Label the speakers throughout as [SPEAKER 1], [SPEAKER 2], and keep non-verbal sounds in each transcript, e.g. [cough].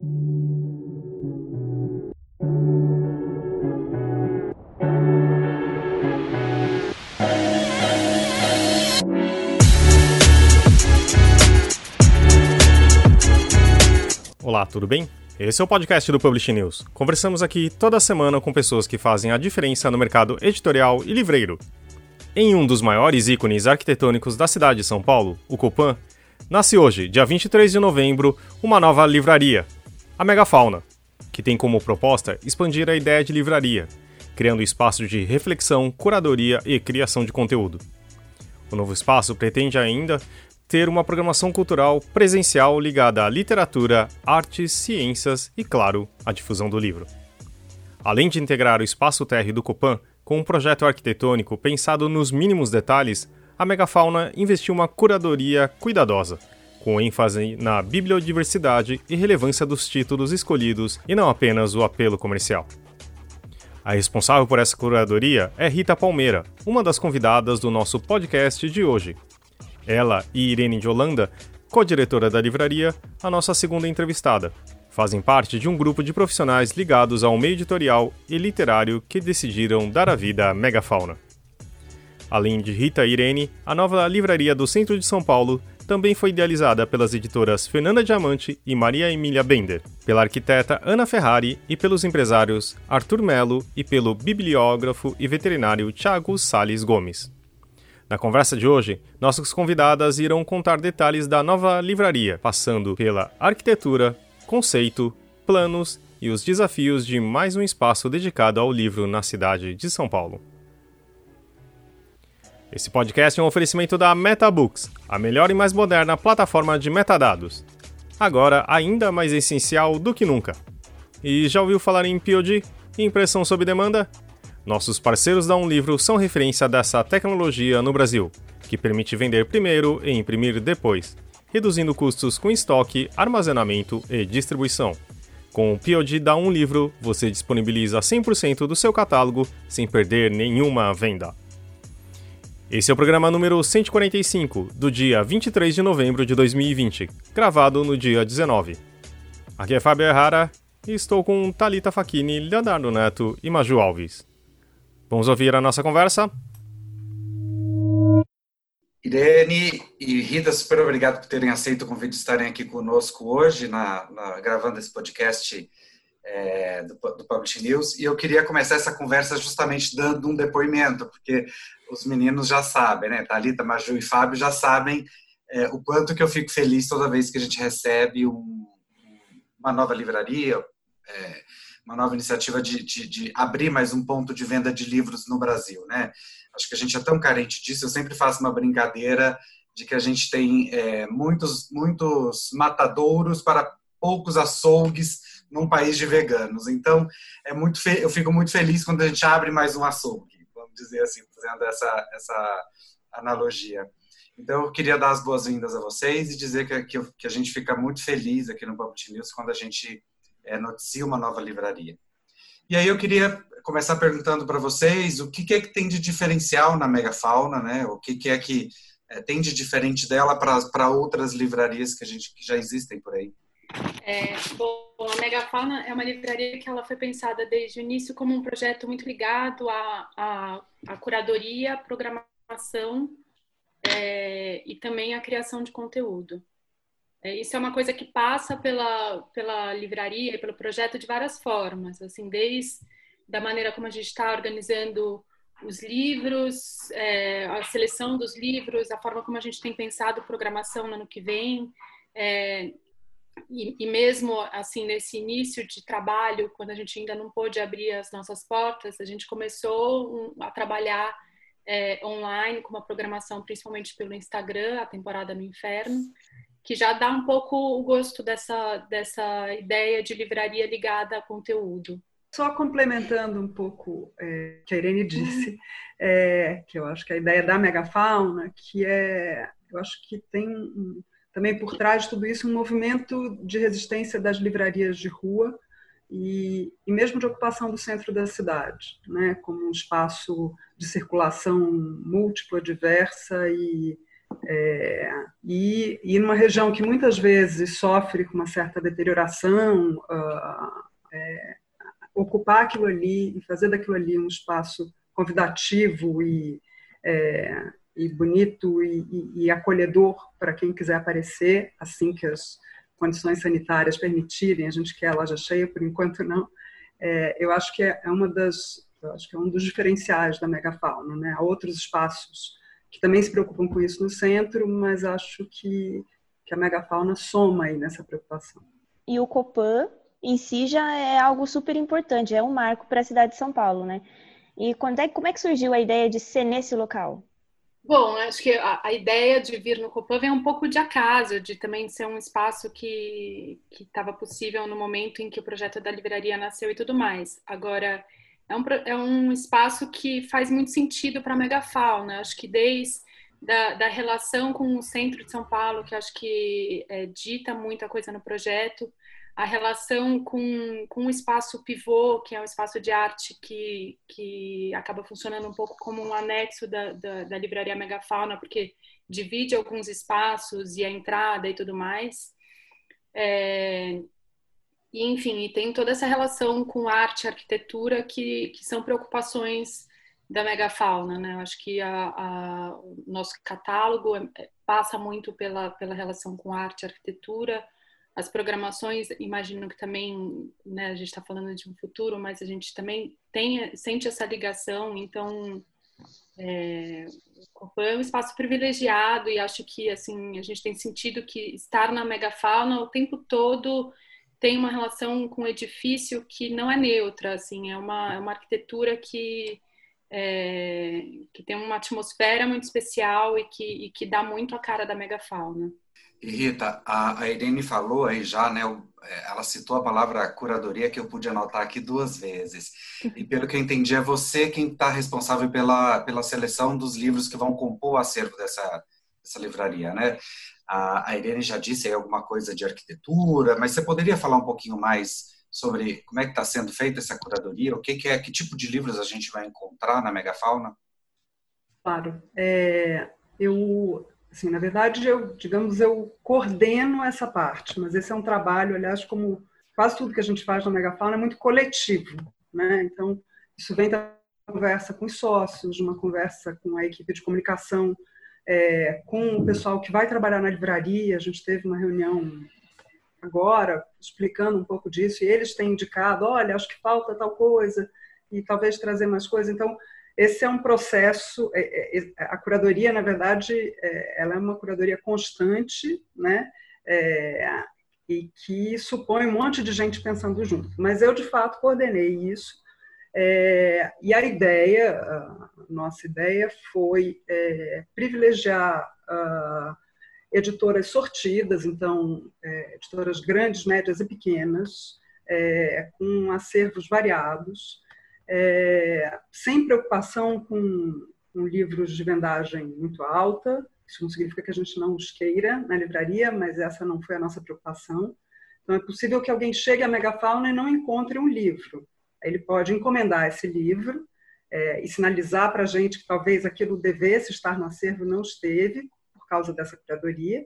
[SPEAKER 1] Olá, tudo bem? Esse é o podcast do Publish News. Conversamos aqui toda semana com pessoas que fazem a diferença no mercado editorial e livreiro. Em um dos maiores ícones arquitetônicos da cidade de São Paulo, o Copan, nasce hoje, dia 23 de novembro, uma nova livraria, a Megafauna, que tem como proposta expandir a ideia de livraria, criando espaço de reflexão, curadoria e criação de conteúdo. O novo espaço pretende ainda ter uma programação cultural presencial ligada à literatura, artes, ciências e, claro, à difusão do livro. Além de integrar o espaço térreo do Copan com um projeto arquitetônico pensado nos mínimos detalhes, a Megafauna investiu uma curadoria cuidadosa, com ênfase na bibliodiversidade e relevância dos títulos escolhidos e não apenas o apelo comercial. A responsável por essa curadoria é Rita Palmeira, uma das convidadas do nosso podcast de hoje, ela e Irene de Holanda, co-diretora da livraria, a nossa segunda entrevistada. Fazem parte de um grupo de profissionais ligados ao meio editorial e literário que decidiram dar a vida à megafauna. Além de Rita e Irene, a nova livraria do centro de São Paulo também foi idealizada pelas editoras Fernanda Diamante e Maria Emília Bender, pela arquiteta Ana Ferrari e pelos empresários Arthur Melo e pelo bibliógrafo e veterinário Tiago Sales Gomes. Na conversa de hoje, nossas convidadas irão contar detalhes da nova livraria, passando pela arquitetura, conceito, planos e os desafios de mais um espaço dedicado ao livro na cidade de São Paulo. Esse podcast é um oferecimento da MetaBooks, a melhor e mais moderna plataforma de metadados. Agora ainda mais essencial do que nunca. E já ouviu falar em POD? Impressão sob demanda? Nossos parceiros da Um Livro são referência dessa tecnologia no Brasil, que permite vender primeiro e imprimir depois, reduzindo custos com estoque, armazenamento e distribuição. Com o POD da Um Livro, você disponibiliza 100% do seu catálogo sem perder nenhuma venda. Esse é o programa número 145, do dia 23 de novembro de 2020, gravado no dia 19. Aqui é Fábio Errara e estou com Talita Facchini, Leonardo Neto e Maju Alves. Vamos ouvir a nossa conversa?
[SPEAKER 2] Irene e Rita, super obrigado por terem aceito o convite de estarem aqui conosco hoje, na, na gravando esse podcast é, do, do Publish News. E eu queria começar essa conversa justamente dando um depoimento, porque os meninos já sabem, né? Thalita, Maju e Fábio já sabem é, o quanto que eu fico feliz toda vez que a gente recebe um, uma nova livraria. É, uma nova iniciativa de, de, de, abrir mais um ponto de venda de livros no Brasil, né? Acho que a gente é tão carente disso. Eu sempre faço uma brincadeira de que a gente tem é, muitos, muitos matadouros para poucos açougues num país de veganos. Então, é muito eu fico muito feliz quando a gente abre mais um açougue, dizer assim, fazendo essa, essa analogia. Então, eu queria dar as boas-vindas a vocês e dizer que, que, que a gente fica muito feliz aqui no Public News quando a gente é, noticia uma nova livraria. E aí eu queria começar perguntando para vocês o que, que, é que tem de diferencial na megafauna, né? O que, que é que é, tem de diferente dela para outras livrarias que a gente que já existem por aí?
[SPEAKER 3] É, bom, a Megafauna é uma livraria que ela foi pensada desde o início como um projeto muito ligado à, à, à curadoria, programação é, e também à criação de conteúdo. É, isso é uma coisa que passa pela, pela livraria e pelo projeto de várias formas, assim, desde da maneira como a gente está organizando os livros, é, a seleção dos livros, a forma como a gente tem pensado programação no ano que vem, é, e, e, mesmo assim nesse início de trabalho, quando a gente ainda não pôde abrir as nossas portas, a gente começou a trabalhar é, online com uma programação principalmente pelo Instagram, a temporada no Inferno, que já dá um pouco o gosto dessa, dessa ideia de livraria ligada a conteúdo.
[SPEAKER 4] Só complementando um pouco é, que a Irene disse, é, que eu acho que a ideia da megafauna, que é, eu acho que tem um, também por trás de tudo isso um movimento de resistência das livrarias de rua e, e mesmo de ocupação do centro da cidade, né, como um espaço de circulação múltipla, diversa e É, e, e numa região que muitas vezes sofre com uma certa deterioração, uh, é, ocupar aquilo ali e fazer daquilo ali um espaço convidativo e, é, e bonito e, e, e acolhedor para quem quiser aparecer, assim que as condições sanitárias permitirem. A gente quer a loja cheia, por enquanto não. É, eu acho que é, é uma das, acho que é um dos diferenciais da megafauna. Né? Há outros espaços que também se preocupam com isso no centro, mas acho que, que a megafauna soma aí nessa preocupação.
[SPEAKER 5] E o Copan em si já é algo super importante, é um marco para a cidade de São Paulo, né? E quando é, como é que surgiu a ideia de ser nesse local?
[SPEAKER 3] Bom, acho que a, a ideia de vir no Copan vem um pouco de acaso, de também ser um espaço que estava possível no momento em que o projeto da livraria nasceu e tudo mais. Agora, é um, é um espaço que faz muito sentido para a megafauna. Acho que desde da, da, relação com o centro de São Paulo, que acho que é, dita muita coisa no projeto, a relação com, com o espaço pivô, que é um espaço de arte que, que acaba funcionando um pouco como um anexo da, da, da livraria Megafauna, porque divide alguns espaços e a entrada e tudo mais. É, e, enfim, e tem toda essa relação com arte e arquitetura que, que são preocupações da megafauna, né? Eu acho que a, a, o nosso catálogo é, passa muito pela, pela relação com arte e arquitetura, as programações, imagino que também, né, a gente está falando de um futuro, mas a gente também tem, sente essa ligação, então é, é um espaço privilegiado e acho que assim a gente tem sentido que estar na megafauna o tempo todo tem uma relação com o edifício que não é neutra, assim, é uma, é uma arquitetura que é, que tem uma atmosfera muito especial e que, e que dá muito a cara da megafauna.
[SPEAKER 2] Rita, a, a Irene falou aí já, né? É, ela citou a palavra curadoria que eu pude anotar aqui duas vezes. E pelo que eu entendi, é você quem está responsável pela, pela seleção dos livros que vão compor o acervo dessa, dessa livraria, né? A, a Irene já disse aí alguma coisa de arquitetura, mas você poderia falar um pouquinho mais sobre como é que está sendo feita essa curadoria? O que, que, é, que tipo de livros a gente vai encontrar na megafauna?
[SPEAKER 4] Claro, é, eu Assim, na verdade, eu, digamos, eu coordeno essa parte, mas esse é um trabalho, aliás, como quase tudo que a gente faz na Megafauna é muito coletivo, né? Então, isso vem da conversa com os sócios, de uma conversa com a equipe de comunicação, é, com o pessoal que vai trabalhar na livraria. A gente teve uma reunião agora explicando um pouco disso e eles têm indicado, olha, acho que falta tal coisa e talvez trazer mais coisa. Então, esse é um processo, é, é, é, a curadoria, na verdade, ela é uma curadoria constante, né? É, e que supõe um monte de gente pensando junto. Mas eu, de fato, coordenei isso. É, e a ideia, a nossa ideia foi é, privilegiar uh, editoras sortidas, então, editoras grandes, médias e pequenas, com acervos variados, é, sem preocupação com, com, livros de vendagem muito alta. Isso não significa que a gente não os queira na livraria, mas essa não foi a nossa preocupação. Então, é possível que alguém chegue à Megafauna e não encontre um livro. Ele pode encomendar esse livro é, e sinalizar para a gente que talvez aquilo devesse estar no acervo, não esteve, por causa dessa curadoria.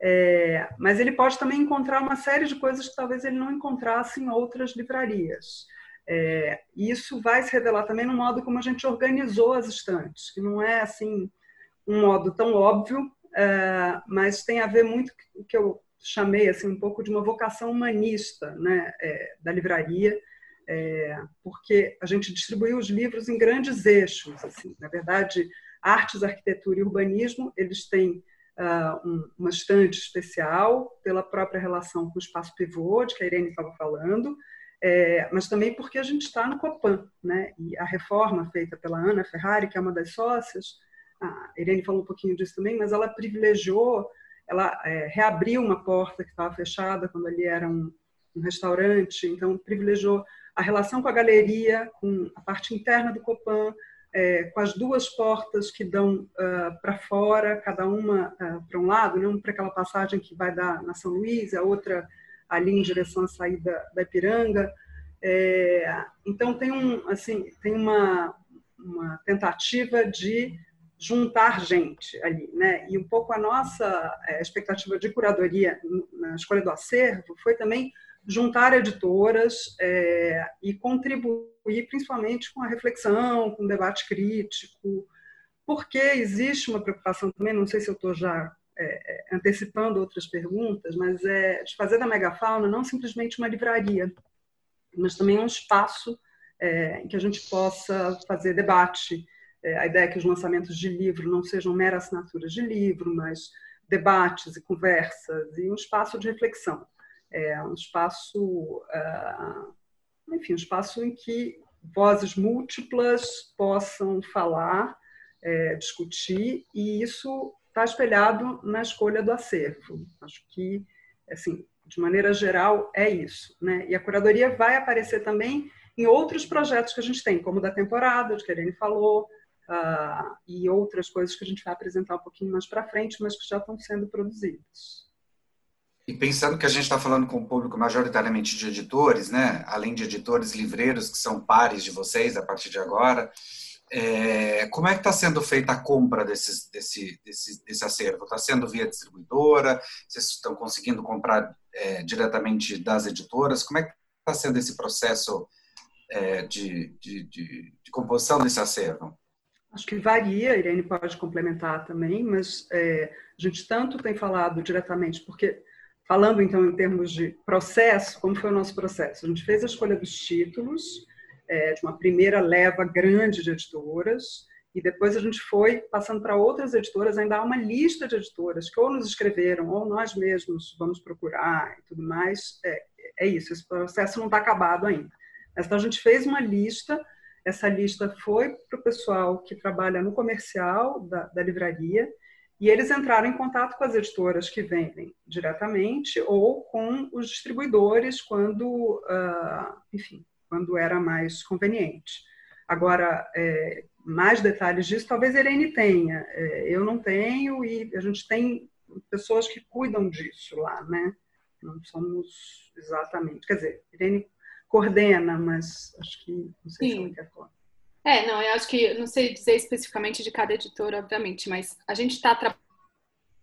[SPEAKER 4] É, mas ele pode também encontrar uma série de coisas que talvez ele não encontrasse em outras livrarias. É, isso vai se revelar também no modo como a gente organizou as estantes, que não é assim um modo tão óbvio, é, mas tem a ver muito com o que eu chamei assim um pouco de uma vocação humanista, né, é, da livraria, é, porque a gente distribuiu os livros em grandes eixos. Assim, na verdade, artes, arquitetura e urbanismo eles têm uh, um, uma estante especial pela própria relação com o espaço pivô, de que a Irene estava falando é, mas também porque a gente está no Copan, né? E a reforma feita pela Ana Ferrari, que é uma das sócias, a Irene falou um pouquinho disso também, mas ela privilegiou, ela é, reabriu uma porta que estava fechada quando ali era um, um restaurante, então privilegiou a relação com a galeria, com a parte interna do Copan, é, com as duas portas que dão uh, para fora, cada uma uh, para um lado, né? para aquela passagem que vai dar na São Luís, a outra ali em direção à saída da Ipiranga. É, então tem um assim tem uma, uma tentativa de juntar gente ali, né? E um pouco a nossa é, expectativa de curadoria na escolha do acervo foi também juntar editoras é, e contribuir principalmente com a reflexão, com o debate crítico, porque existe uma preocupação também, não sei se eu estou já é, é, antecipando outras perguntas, mas é de fazer da megafauna não simplesmente uma livraria, mas também um espaço é, em que a gente possa fazer debate. É, a ideia é que os lançamentos de livro não sejam meras assinaturas de livro, mas debates e conversas e um espaço de reflexão é um espaço, uh, enfim, um espaço em que vozes múltiplas possam falar, é, discutir, e isso está espelhado na escolha do acervo. Acho que, assim, de maneira geral, é isso. Né? E a curadoria vai aparecer também em outros projetos que a gente tem, como o da temporada, de que a Irene falou, uh, e outras coisas que a gente vai apresentar um pouquinho mais para frente, mas que já estão sendo produzidas.
[SPEAKER 2] E pensando que a gente está falando com um público majoritariamente de editores, né? além de editores livreiros, que são pares de vocês a partir de agora, é, como é que está sendo feita a compra desse, desse, desse acervo? Está sendo via distribuidora? Vocês estão conseguindo comprar é, diretamente das editoras? Como é que está sendo esse processo é, de, de, de, de, composição desse acervo?
[SPEAKER 4] Acho que varia, a Irene pode complementar também, mas é, a gente tanto tem falado diretamente, porque Falando então em termos de processo, como foi o nosso processo? A gente fez a escolha dos títulos, é, de uma primeira leva grande de editoras, e depois a gente foi passando para outras editoras, ainda há uma lista de editoras que ou nos escreveram, ou nós mesmos vamos procurar e tudo mais. É, é isso, esse processo não está acabado ainda. Então a gente fez uma lista, essa lista foi para o pessoal que trabalha no comercial da, da livraria, e eles entraram em contato com as editoras que vendem diretamente ou com os distribuidores quando, uh, enfim, quando era mais conveniente. Agora, é, mais detalhes disso, talvez a Irene tenha. É, eu não tenho e a gente tem pessoas que cuidam disso lá, né? Não somos exatamente. Quer dizer, Irene coordena, mas acho que não sei Sim. se ela quer falar.
[SPEAKER 3] É, não, eu acho que, não sei dizer especificamente de cada editora, obviamente, mas a gente está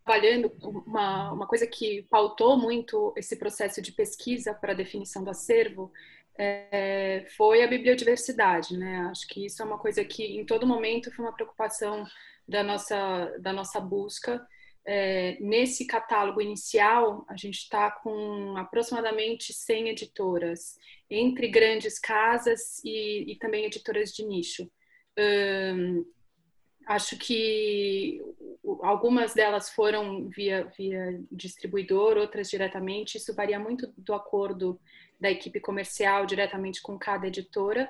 [SPEAKER 3] trabalhando uma, uma coisa que pautou muito esse processo de pesquisa para a definição do acervo é, foi a bibliodiversidade, né? Acho que isso é uma coisa que em todo momento foi uma preocupação da nossa, da nossa busca. É, nesse catálogo inicial, a gente está com aproximadamente 100 editoras entre grandes casas e, e também editoras de nicho. Um, acho que algumas delas foram via, via distribuidor, outras diretamente. Isso varia muito do acordo da equipe comercial diretamente com cada editora.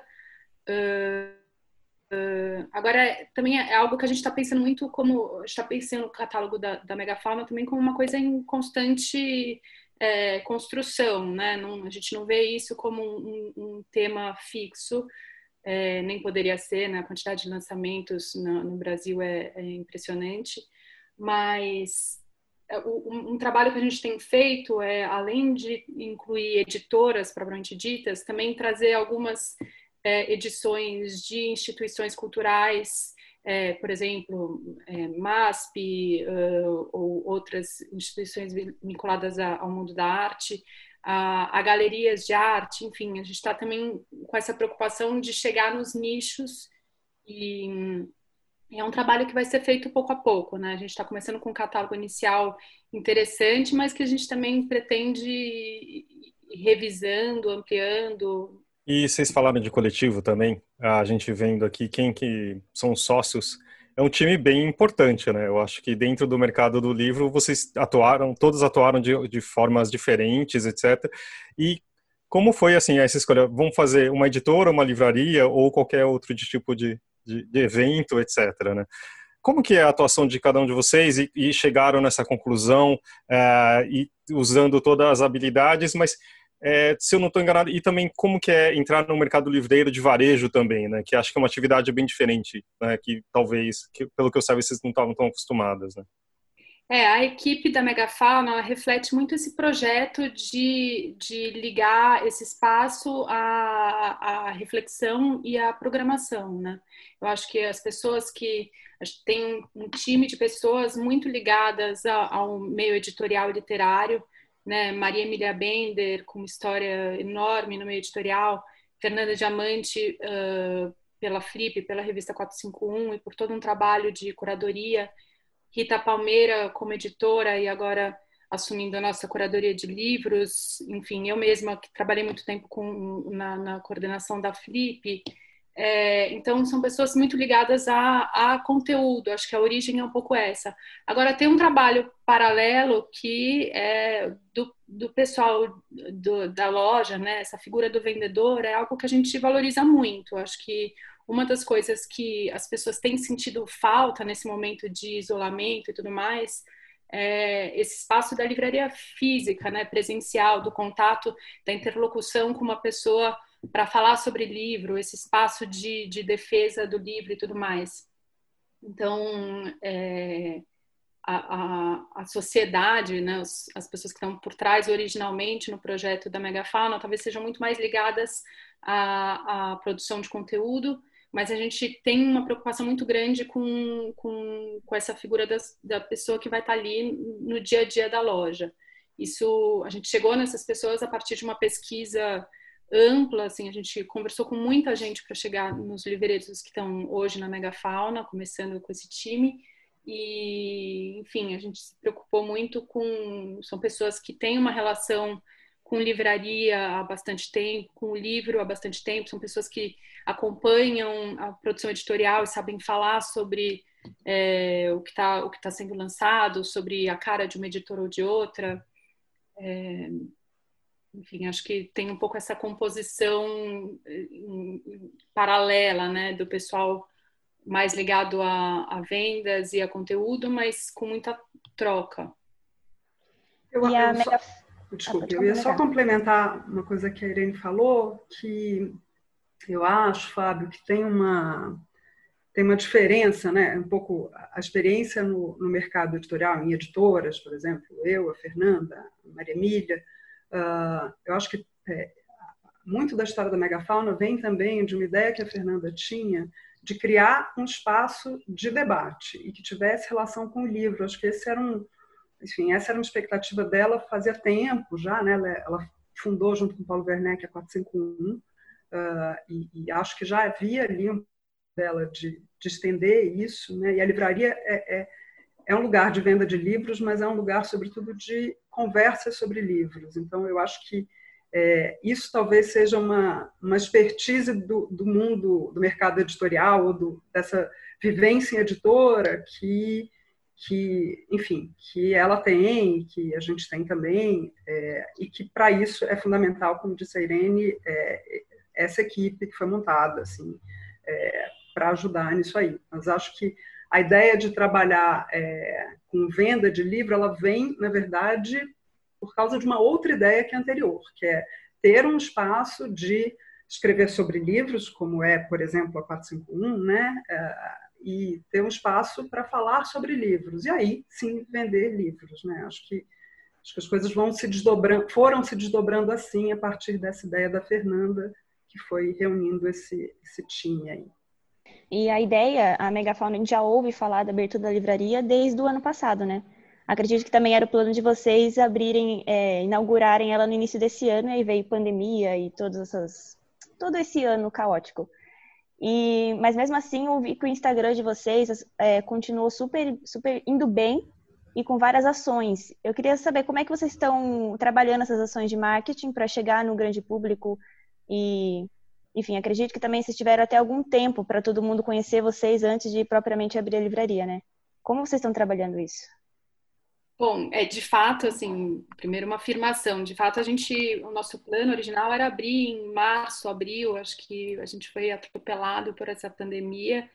[SPEAKER 3] Uh, uh, agora, também é algo que a gente está pensando muito como... está pensando no catálogo da, da Megafauna também como uma coisa em constante é, construção, né? Não, a gente não vê isso como um, um tema fixo, é, nem poderia ser, né? A quantidade de lançamentos no, no Brasil é, é, impressionante, mas um, um, trabalho que a gente tem feito é, além de incluir editoras propriamente ditas, também trazer algumas é, edições de instituições culturais é, por exemplo, é, MASP uh, ou outras instituições vinculadas a, ao mundo da arte, a, a, galerias de arte, enfim, a gente está também com essa preocupação de chegar nos nichos e, e é um trabalho que vai ser feito pouco a pouco, né? A gente está começando com um catálogo inicial interessante, mas que a gente também pretende ir revisando, ampliando,
[SPEAKER 1] e vocês falaram de coletivo também, a gente vendo aqui quem que são sócios, é um time bem importante, né? Eu acho que dentro do mercado do livro vocês atuaram, todos atuaram de, de formas diferentes, etc. E como foi assim essa escolha? Vamos fazer uma editora, uma livraria ou qualquer outro tipo de, de, de evento, etc. Né? Como que é a atuação de cada um de vocês e, e chegaram nessa conclusão uh, e usando todas as habilidades, mas é, se eu não estou enganado, e também como que é entrar no mercado livreiro de varejo também, né? Que acho que é uma atividade bem diferente, né? Que talvez, que, pelo que eu saiba, vocês não estavam tão acostumadas, né?
[SPEAKER 3] É, a equipe da Megafauna reflete muito esse projeto de, de ligar esse espaço à, à reflexão e à programação, né? Eu acho que as pessoas que tem um time de pessoas muito ligadas ao meio editorial e literário, né? Maria Emília Bender, com uma história enorme no meio editorial, Fernanda Diamante uh, pela Flip, pela revista 451 e por todo um trabalho de curadoria Rita Palmeira como editora e agora assumindo a nossa curadoria de livros, enfim, eu mesma que trabalhei muito tempo com, na, na coordenação da Flip, é, então são pessoas muito ligadas a, a, conteúdo, acho que a origem é um pouco essa. Agora tem um trabalho paralelo que é do, do pessoal do, da loja, né? Essa figura do vendedor é algo que a gente valoriza muito. Acho que uma das coisas que as pessoas têm sentido falta nesse momento de isolamento e tudo mais é esse espaço da livraria física, né, presencial, do contato, da interlocução com uma pessoa para falar sobre livro, esse espaço de, de defesa do livro e tudo mais. Então, é, a, a, a, sociedade, né, as, as pessoas que estão por trás originalmente no projeto da Megafauna, talvez sejam muito mais ligadas à, à produção de conteúdo mas a gente tem uma preocupação muito grande com, com, com essa figura das, da pessoa que vai estar ali no dia a dia da loja. Isso, a gente chegou nessas pessoas a partir de uma pesquisa ampla, assim, a gente conversou com muita gente para chegar nos livreiros que estão hoje na Megafauna, começando com esse time, e, enfim, a gente se preocupou muito com, são pessoas que têm uma relação com livraria há bastante tempo, com o livro há bastante tempo, são pessoas que acompanham a produção editorial e sabem falar sobre é, o que está tá sendo lançado, sobre a cara de uma editora ou de outra. É, enfim, acho que tem um pouco essa composição é, paralela, né, do pessoal mais ligado a, a vendas e a conteúdo, mas com muita troca.
[SPEAKER 4] Eu, eu só, desculpe, eu ia só complementar uma coisa que a Irene falou, que eu acho, Fábio, que tem uma tem uma diferença, né? Um pouco a experiência no, no mercado editorial, em editoras, por exemplo, eu, a Fernanda, a Maria Emília, uh, eu acho que é, muito da história da megafauna vem também de uma ideia que a Fernanda tinha de criar um espaço de debate e que tivesse relação com o livro. Acho que esse era um, enfim, essa era uma expectativa dela fazia tempo já, né? Ela, ela fundou junto com Paulo Werneck a 451 uh, e, e, acho que já havia ali um dela de, de estender isso, né? E a livraria é, é, é, um lugar de venda de livros, mas é um lugar, sobretudo, de conversa sobre livros. Então, eu acho que é, isso talvez seja uma, uma expertise do, do mundo do mercado editorial ou do, dessa vivência editora que que, enfim, que ela tem, que a gente tem também, é, e que para isso é fundamental, como disse a Irene, é, essa equipe que foi montada, assim, é, para ajudar nisso aí. Mas acho que a ideia de trabalhar é, com venda de livro, ela vem, na verdade, por causa de uma outra ideia que é anterior, que é ter um espaço de escrever sobre livros, como é, por exemplo, a 451, né? E ter um espaço para falar sobre livros. E aí, sim, vender livros, né? Acho que acho que as coisas vão se desdobrando, foram se desdobrando assim a partir dessa ideia da Fernanda que foi reunindo esse, esse time aí.
[SPEAKER 5] E a ideia, a Megafauna, a gente já ouve falar da abertura da livraria desde o ano passado, né? Acredito que também era o plano de vocês abrirem, é, inaugurarem ela no início desse ano, e aí veio pandemia e todas essas, todo esse ano caótico. E, mas mesmo assim, eu vi que o Instagram de vocês é, continuou super, super indo bem e com várias ações. Eu queria saber como é que vocês estão trabalhando essas ações de marketing para chegar no grande público e, enfim, acredito que também vocês tiveram até algum tempo para todo mundo conhecer vocês antes de propriamente abrir a livraria, né? Como vocês estão trabalhando isso?
[SPEAKER 3] Bom, é de fato, assim, primeiro uma afirmação. De fato, a gente, o nosso plano original era abrir em março, abril. Acho que a gente foi atropelado por essa pandemia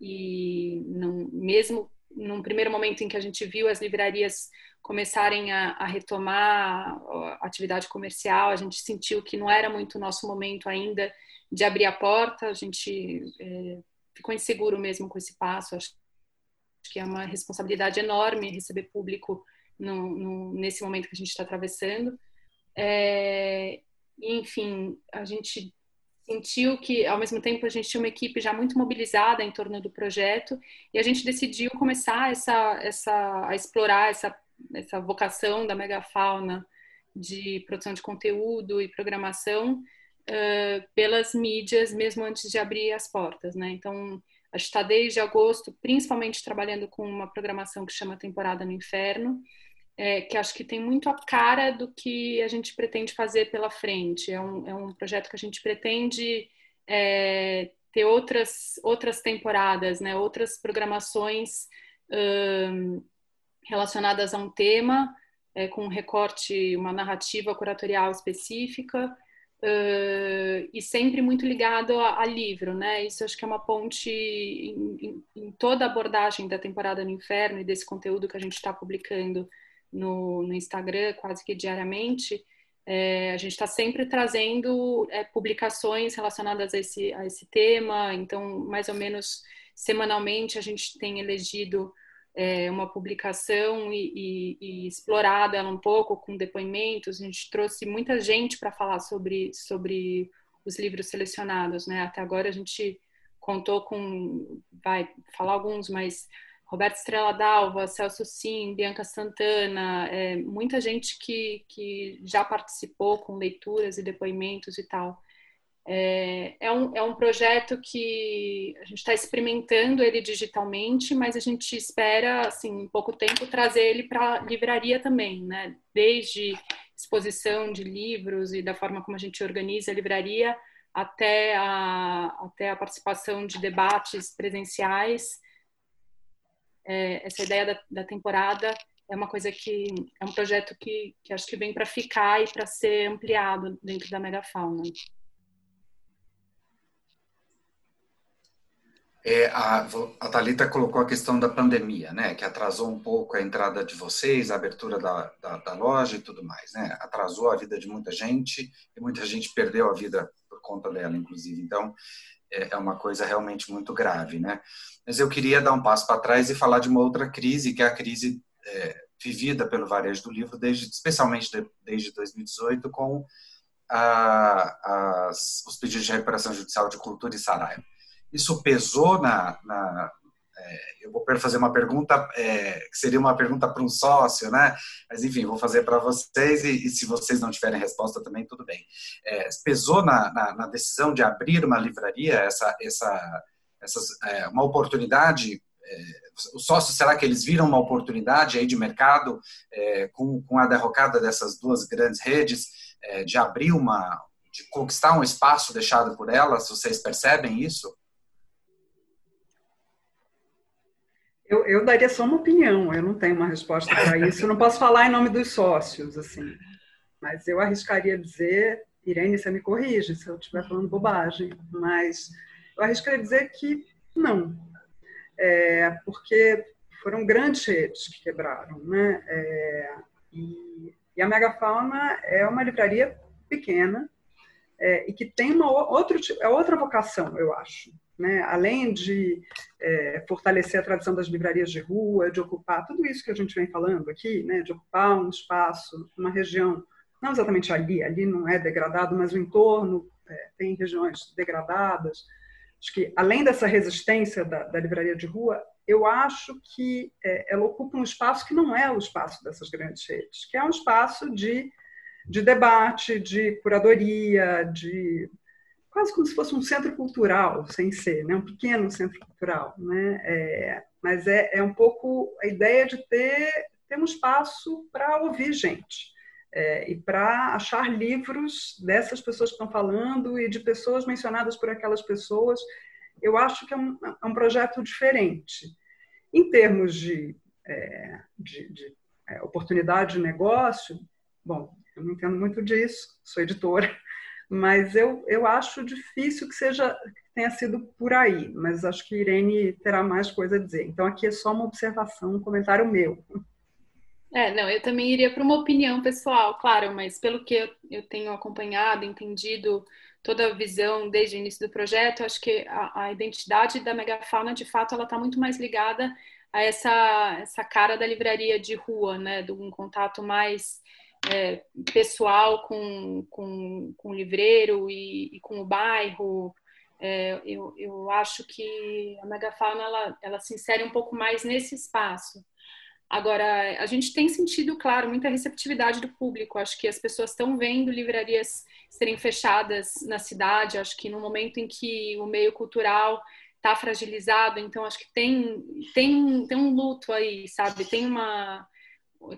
[SPEAKER 3] e não, mesmo num primeiro momento em que a gente viu as livrarias começarem a, a, retomar a atividade comercial, a gente sentiu que não era muito o nosso momento ainda de abrir a porta, a gente é, ficou inseguro mesmo com esse passo. Acho que é uma responsabilidade enorme receber público no, no, nesse momento que a gente está atravessando. É, enfim, a gente sentiu que, ao mesmo tempo, a gente tinha uma equipe já muito mobilizada em torno do projeto e a gente decidiu começar essa, essa, a explorar essa, essa vocação da megafauna de produção de conteúdo e programação uh, pelas mídias, mesmo antes de abrir as portas, né? Então, a gente está desde agosto, principalmente trabalhando com uma programação que chama Temporada no Inferno, é, que acho que tem muito a cara do que a gente pretende fazer pela frente. É um, é um projeto que a gente pretende é, ter outras, outras temporadas, né? outras programações um, relacionadas a um tema, é, com um recorte, uma narrativa curatorial específica, Uh, e sempre muito ligado a, a, livro, né? Isso acho que é uma ponte em, em, em, toda a abordagem da temporada no inferno e desse conteúdo que a gente está publicando no, no, Instagram quase que diariamente. É, a gente está sempre trazendo é, publicações relacionadas a esse, a esse tema, então, mais ou menos semanalmente, a gente tem elegido é, uma publicação e, e, e, explorado ela um pouco com depoimentos. A gente trouxe muita gente para falar sobre, sobre os livros selecionados, né? Até agora a gente contou com, vai falar alguns, mas Roberto Estrela Dalva, Celso Sim, Bianca Santana, é, muita gente que, que já participou com leituras e depoimentos e tal. É, é, um, é um projeto que a gente está experimentando ele digitalmente, mas a gente espera, assim, em pouco tempo, trazer ele para livraria também, né? Desde exposição de livros e da forma como a gente organiza a livraria, até a, até a participação de debates presenciais. É, essa ideia da, da temporada é uma coisa que é um projeto que, que acho que vem para ficar e para ser ampliado dentro da megafauna.
[SPEAKER 2] É, a, a Thalita colocou a questão da pandemia, né, que atrasou um pouco a entrada de vocês, a abertura da, da, da, loja e tudo mais, né, atrasou a vida de muita gente e muita gente perdeu a vida por conta dela, inclusive. Então, é, é uma coisa realmente muito grave, né. Mas eu queria dar um passo para trás e falar de uma outra crise, que é a crise é, vivida pelo varejo do livro, desde, especialmente de, desde 2018, com a, os pedidos de recuperação judicial de cultura e Saraiva isso pesou na. na é, eu vou fazer uma pergunta é, que seria uma pergunta para um sócio, né? Mas enfim, vou fazer para vocês e, e, se vocês não tiverem resposta também tudo bem. É, pesou na, na, na, decisão de abrir uma livraria essa essa essas, é, uma oportunidade é, os sócios, será que eles viram uma oportunidade aí de mercado é, com, com a derrocada dessas duas grandes redes, é, de abrir uma, de conquistar um espaço deixado por elas? Vocês percebem isso?
[SPEAKER 4] Eu, eu daria só uma opinião, eu não tenho uma resposta para [laughs] isso, eu não posso falar em nome dos sócios, assim. Mas eu arriscaria dizer, Irene, você me corrige se eu estiver falando bobagem, mas eu arriscaria dizer que não. É, porque foram grandes redes que quebraram, né? É, e, e, a Megafauna é uma livraria pequena é, e que tem uma outro, é outra vocação, eu acho né? além de é, fortalecer a tradição das livrarias de rua, de ocupar tudo isso que a gente vem falando aqui, né? de ocupar um espaço, uma região, não exatamente ali, ali não é degradado, mas o entorno é, tem regiões degradadas. Acho que, além dessa resistência da, da livraria de rua, eu acho que é, ela ocupa um espaço que não é o espaço dessas grandes redes, que é um espaço de, de debate, de curadoria, de quase como se fosse um centro cultural, sem ser, né? um pequeno centro cultural. Né? É, mas é, é um pouco a ideia de ter, ter um espaço para ouvir gente. É, e para achar livros dessas pessoas que estão falando e de pessoas mencionadas por aquelas pessoas, eu acho que é um, é um projeto diferente. Em termos de, é, de, de é, oportunidade de negócio, bom, eu não entendo muito disso, sou editora, mas eu, eu acho difícil que seja que tenha sido por aí, mas acho que Irene terá mais coisa a dizer. Então aqui é só uma observação, um comentário meu.
[SPEAKER 3] É, não, eu também iria para uma opinião pessoal, claro, mas pelo que eu, tenho acompanhado, entendido toda a visão desde o início do projeto, acho que a, a identidade da megafauna, de fato, ela está muito mais ligada a essa, essa cara da livraria de rua, né? De um contato mais é, pessoal com, com, com o livreiro e, e com o bairro. É, eu, eu acho que a megafauna ela, ela se insere um pouco mais nesse espaço. Agora, a gente tem sentido, claro, muita receptividade do público. Acho que as pessoas estão vendo livrarias serem fechadas na cidade. Acho que no momento em que o meio cultural está fragilizado, então acho que tem, tem, tem um luto aí, sabe? Tem uma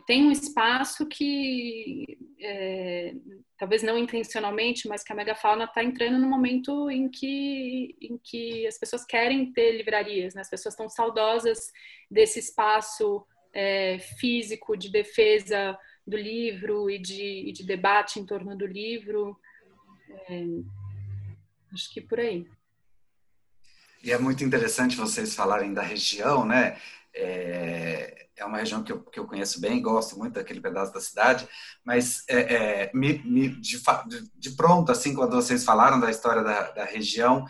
[SPEAKER 3] tem um espaço que é, talvez não intencionalmente, mas que a megafauna está entrando no momento em que em que as pessoas querem ter livrarias, né? as pessoas estão saudosas desse espaço é, físico de defesa do livro e de, e de debate em torno do livro. É, acho que por aí.
[SPEAKER 2] E é muito interessante vocês falarem da região, né? É, é uma região que eu, que eu conheço bem, gosto muito daquele pedaço da cidade, mas é, é, me, me, de, de, pronto, assim, quando vocês falaram da história da, da região,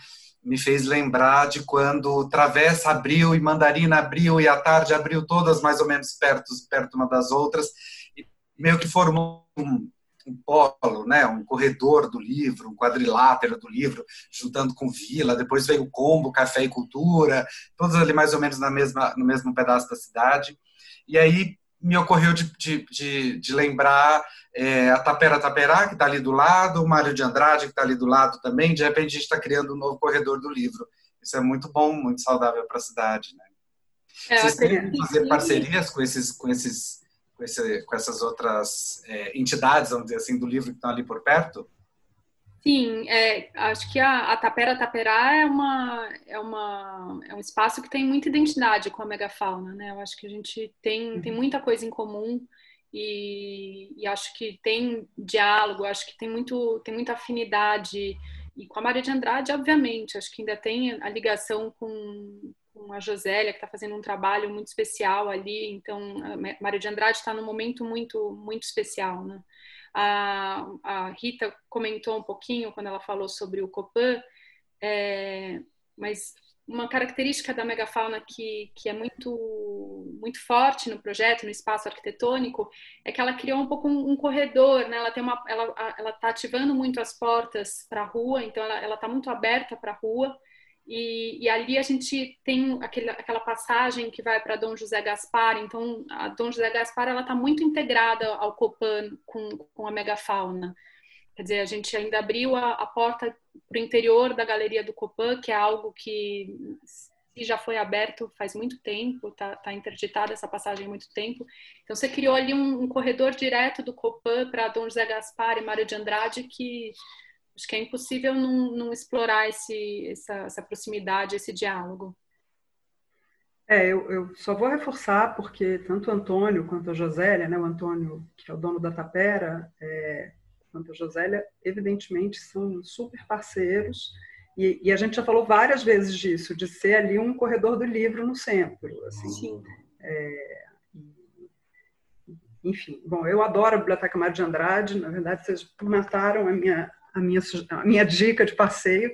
[SPEAKER 2] me fez lembrar de quando Travessa abriu e Mandarina abriu e a tarde abriu todas mais ou menos perto, perto uma das outras, e meio que formou um, um polo, né, um corredor do livro, um quadrilátero do livro, juntando com Vila, depois veio o Combo, Café e Cultura, todos ali mais ou menos na mesma, no mesmo pedaço da cidade. E aí me ocorreu de, de, de, de lembrar é, a Tapera Taperá, que está ali do lado, o Mário de Andrade, que está ali do lado também. De repente, a gente está criando um novo corredor do livro. Isso é muito bom, muito saudável para a cidade. Né? É, Vocês têm fazer parcerias com esses, com esses com, esse, com essas outras é, entidades, vamos dizer assim, do livro que estão ali por perto?
[SPEAKER 3] Sim, é, acho que a, a, Tapera Taperá é, uma, é, uma, é um espaço que tem muita identidade com a megafauna, né? Eu acho que a gente tem, tem uhum. muita coisa em comum e, e acho que tem diálogo, acho que tem, muito, tem muita afinidade. E com a Maria de Andrade, obviamente, acho que ainda tem a ligação com, com a Josélia, que está fazendo um trabalho muito especial ali. Então, Mário de Andrade está num momento muito, muito especial, né? A, a, Rita comentou um pouquinho quando ela falou sobre o Copan, é, mas uma característica da megafauna que, que é muito, muito forte no projeto, no espaço arquitetônico, é que ela criou um pouco um, um corredor, né? Ela tem uma, ela está ativando muito as portas para a rua, então ela está muito aberta para a rua. E, e, ali a gente tem aquele, aquela passagem que vai para Dom José Gaspar. Então, a Dom José Gaspar ela está muito integrada ao Copan com, com a megafauna. Quer dizer, a gente ainda abriu a, a porta para o interior da galeria do Copan, que é algo que já foi aberto faz muito tempo, está tá interditada essa passagem há muito tempo. Então, você criou ali um, um corredor direto do Copan para Dom José Gaspar e Mário de Andrade que acho que é impossível não, não explorar esse, essa, essa, proximidade, esse diálogo.
[SPEAKER 4] É, eu, eu, só vou reforçar, porque tanto o Antônio quanto a Josélia, né, o Antônio, que é o dono da Tapera, é, quanto a Josélia, evidentemente são super parceiros, e, e, a gente já falou várias vezes disso, de ser ali um corredor do livro no centro. Assim, Sim. É, enfim, bom, eu adoro a Biblioteca Mário de Andrade, na verdade vocês comentaram a minha, a minha, a minha dica de passeio.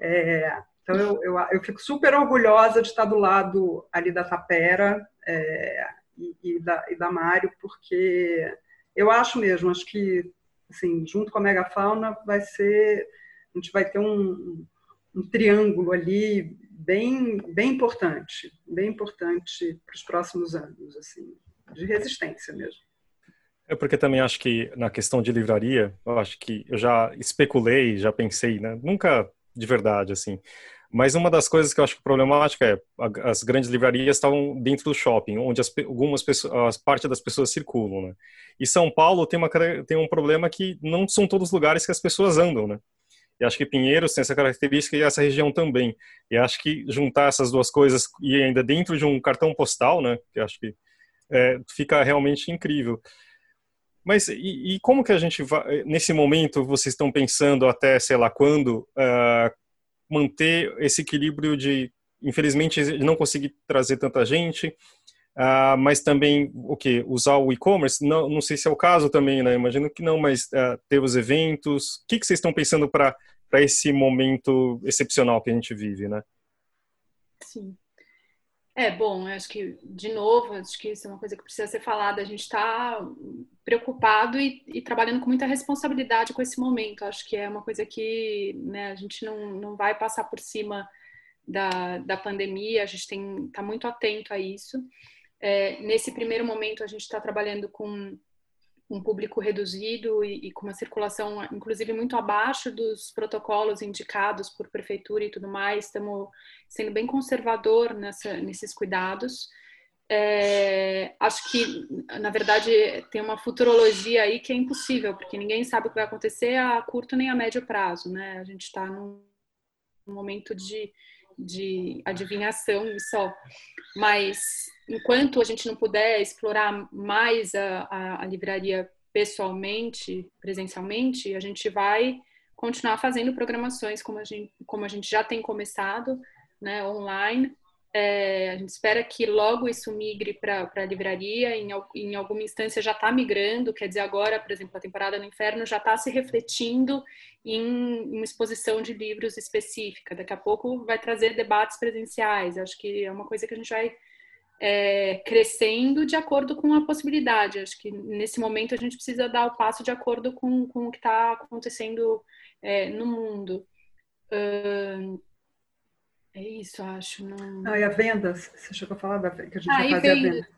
[SPEAKER 4] É, então, eu, eu, eu, fico super orgulhosa de estar do lado ali da Tapera é, e, e, da, e da Mário, porque eu acho mesmo, acho que, assim, junto com a megafauna, vai ser, a gente vai ter um, um triângulo ali bem, bem importante, bem importante para os próximos anos, assim, de resistência mesmo.
[SPEAKER 1] É porque também acho que na questão de livraria, eu acho que eu já especulei, já pensei, né? Nunca de verdade, assim. Mas uma das coisas que eu acho problemática é as grandes livrarias estavam dentro do shopping, onde as, algumas pessoas, parte das pessoas circulam, né? E São Paulo tem, uma, tem um problema que não são todos os lugares que as pessoas andam, né? E acho que Pinheiros tem essa característica e essa região também. E acho que juntar essas duas coisas e ainda dentro de um cartão postal, né? Que acho que é, fica realmente incrível. Mas e, e, como que a gente vai, nesse momento, vocês estão pensando até, sei lá, quando, uh, manter esse equilíbrio de, infelizmente, não conseguir trazer tanta gente, uh, mas também, o que? Usar o e-commerce? Não, não sei se é o caso também, né? Imagino que não, mas uh, ter os eventos. O que, que vocês estão pensando para esse momento excepcional que a gente vive, né?
[SPEAKER 3] Sim. É, bom, acho que, de novo, acho que isso é uma coisa que precisa ser falada. A gente está preocupado e, e, trabalhando com muita responsabilidade com esse momento. Acho que é uma coisa que né, a gente não, não vai passar por cima da, da pandemia, a gente está muito atento a isso. É, nesse primeiro momento, a gente está trabalhando com um público reduzido e, e, com uma circulação, inclusive, muito abaixo dos protocolos indicados por prefeitura e tudo mais. Estamos sendo bem conservador nessa, nesses cuidados. É, acho que, na verdade, tem uma futurologia aí que é impossível, porque ninguém sabe o que vai acontecer a curto nem a médio prazo, né? A gente está num, num momento de, de adivinhação só. Mas enquanto a gente não puder explorar mais a, a, a livraria pessoalmente, presencialmente, a gente vai continuar fazendo programações como a gente, como a gente já tem começado, né, online. É, a gente espera que logo isso migre para a livraria, em, em alguma instância já está migrando, quer dizer, agora, por exemplo, a temporada no inferno já está se refletindo em uma exposição de livros específica. Daqui a pouco vai trazer debates presenciais. Acho que é uma coisa que a gente vai é, crescendo de acordo com a possibilidade. Acho que nesse momento a gente precisa dar o passo de acordo com, com o que está acontecendo é, no mundo. Uh, é isso, acho. Não...
[SPEAKER 4] Ah, e a vendas? Você chegou a falar da que a gente ah, vai fazer vem... a venda?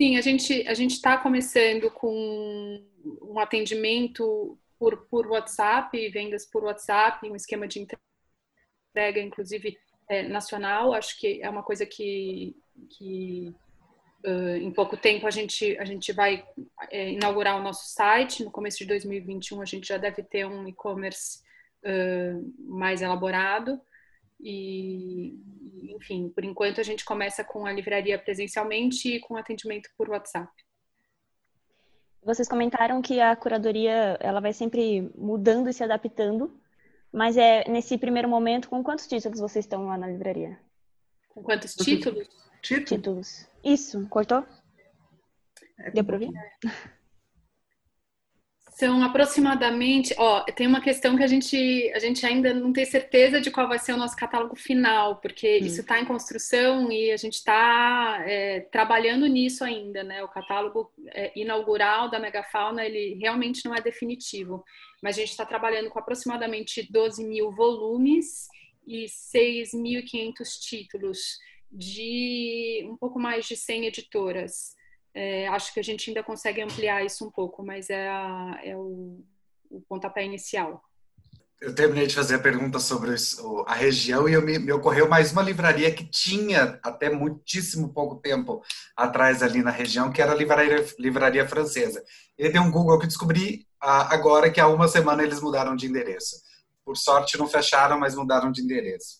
[SPEAKER 3] Sim, a gente a gente está começando com um atendimento por, por WhatsApp, vendas por WhatsApp, um esquema de entrega, inclusive é, nacional. Acho que é uma coisa que que uh, em pouco tempo a gente, a gente vai é, inaugurar o nosso site. No começo de 2021 a gente já deve ter um e-commerce uh, mais elaborado. E, enfim, por enquanto a gente começa com a livraria presencialmente e com atendimento por WhatsApp.
[SPEAKER 5] Vocês comentaram que a curadoria ela vai sempre mudando e se adaptando, mas é nesse primeiro momento, com quantos títulos vocês estão lá na livraria?
[SPEAKER 3] Com quantos títulos?
[SPEAKER 5] Título? Títulos. Isso, cortou? É, Deu para ouvir?
[SPEAKER 3] São aproximadamente, ó, tem uma questão que a gente, a gente ainda não tem certeza de qual vai ser o nosso catálogo final, porque hum. isso está em construção e a gente está é, trabalhando nisso ainda, né? O catálogo é, inaugural da megafauna, ele realmente não é definitivo, mas a gente está trabalhando com aproximadamente 12 mil volumes e 6.500 títulos de um pouco mais de 100 editoras. É, acho que a gente ainda consegue ampliar isso um pouco, mas é, a, é o, o pontapé inicial.
[SPEAKER 2] Eu terminei de fazer a pergunta sobre a região e eu me, me, ocorreu mais uma livraria que tinha até muitíssimo pouco tempo atrás ali na região, que era a livraria, livraria francesa. E dei um Google que descobri agora que há uma semana eles mudaram de endereço. Por sorte não fecharam, mas mudaram de endereço.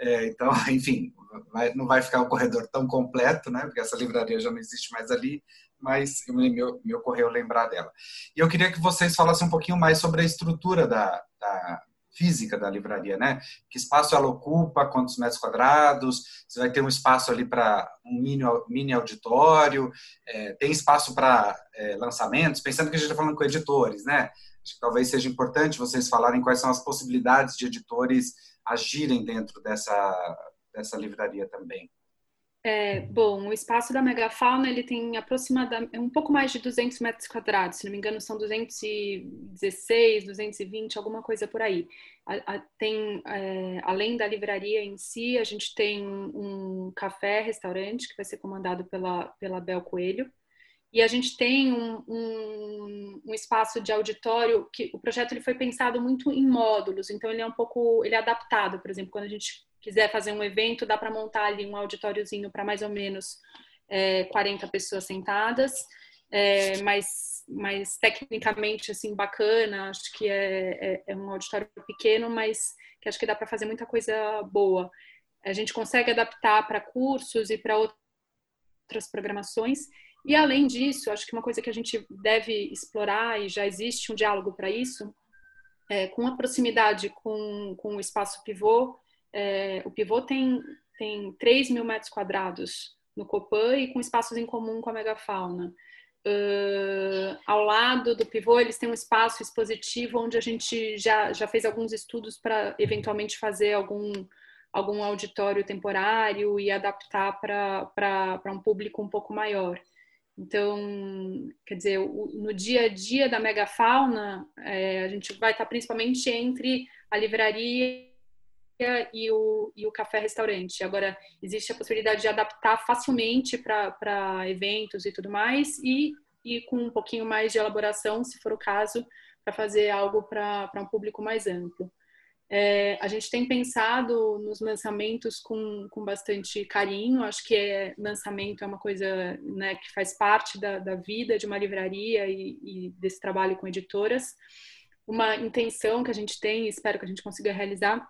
[SPEAKER 2] É, então, [laughs] enfim, vai, não vai ficar o corredor tão completo, né? Porque essa livraria já não existe mais ali, mas me, me, ocorreu lembrar dela. E eu queria que vocês falassem um pouquinho mais sobre a estrutura da, da física da livraria, né? Que espaço ela ocupa, quantos metros quadrados, você vai ter um espaço ali para um mini, mini auditório, é, tem espaço para é, lançamentos, pensando que a gente está falando com editores, né? Acho que talvez seja importante vocês falarem quais são as possibilidades de editores agirem dentro dessa, dessa livraria também?
[SPEAKER 3] É, bom, o espaço da megafauna ele tem aproximadamente um pouco mais de 200 metros quadrados, se não me engano são 216, 220, alguma coisa por aí. A, a, tem, é, além da livraria em si, a gente tem um café, restaurante que vai ser comandado pela, pela Bel Coelho, e a gente tem um, um, um, espaço de auditório que o projeto ele foi pensado muito em módulos, então ele é um pouco ele é adaptado, por exemplo, quando a gente quiser fazer um evento, dá para montar ali um auditóriozinho para mais ou menos é, 40 pessoas sentadas, é, mas, mas tecnicamente assim bacana, acho que é, é, é um auditório pequeno, mas que acho que dá para fazer muita coisa boa. A gente consegue adaptar para cursos e para outras programações e além disso, acho que uma coisa que a gente deve explorar, e já existe um diálogo para isso, é, com a proximidade com, com o espaço pivô, é, o pivô tem, tem 3 mil metros quadrados no Copan e com espaços em comum com a megafauna. Uh, ao lado do pivô, eles têm um espaço expositivo onde a gente já, já fez alguns estudos para eventualmente fazer algum algum auditório temporário e adaptar para um público um pouco maior. Então, quer dizer, no dia a dia da megafauna, é, a gente vai estar principalmente entre a livraria e o, e o café-restaurante. Agora, existe a possibilidade de adaptar facilmente para eventos e tudo mais, e, e com um pouquinho mais de elaboração, se for o caso, para fazer algo para um público mais amplo. É, a gente tem pensado nos lançamentos com, com bastante carinho. Acho que é, lançamento é uma coisa né, que faz parte da, da vida de uma livraria e, e, desse trabalho com editoras. Uma intenção que a gente tem, espero que a gente consiga realizar,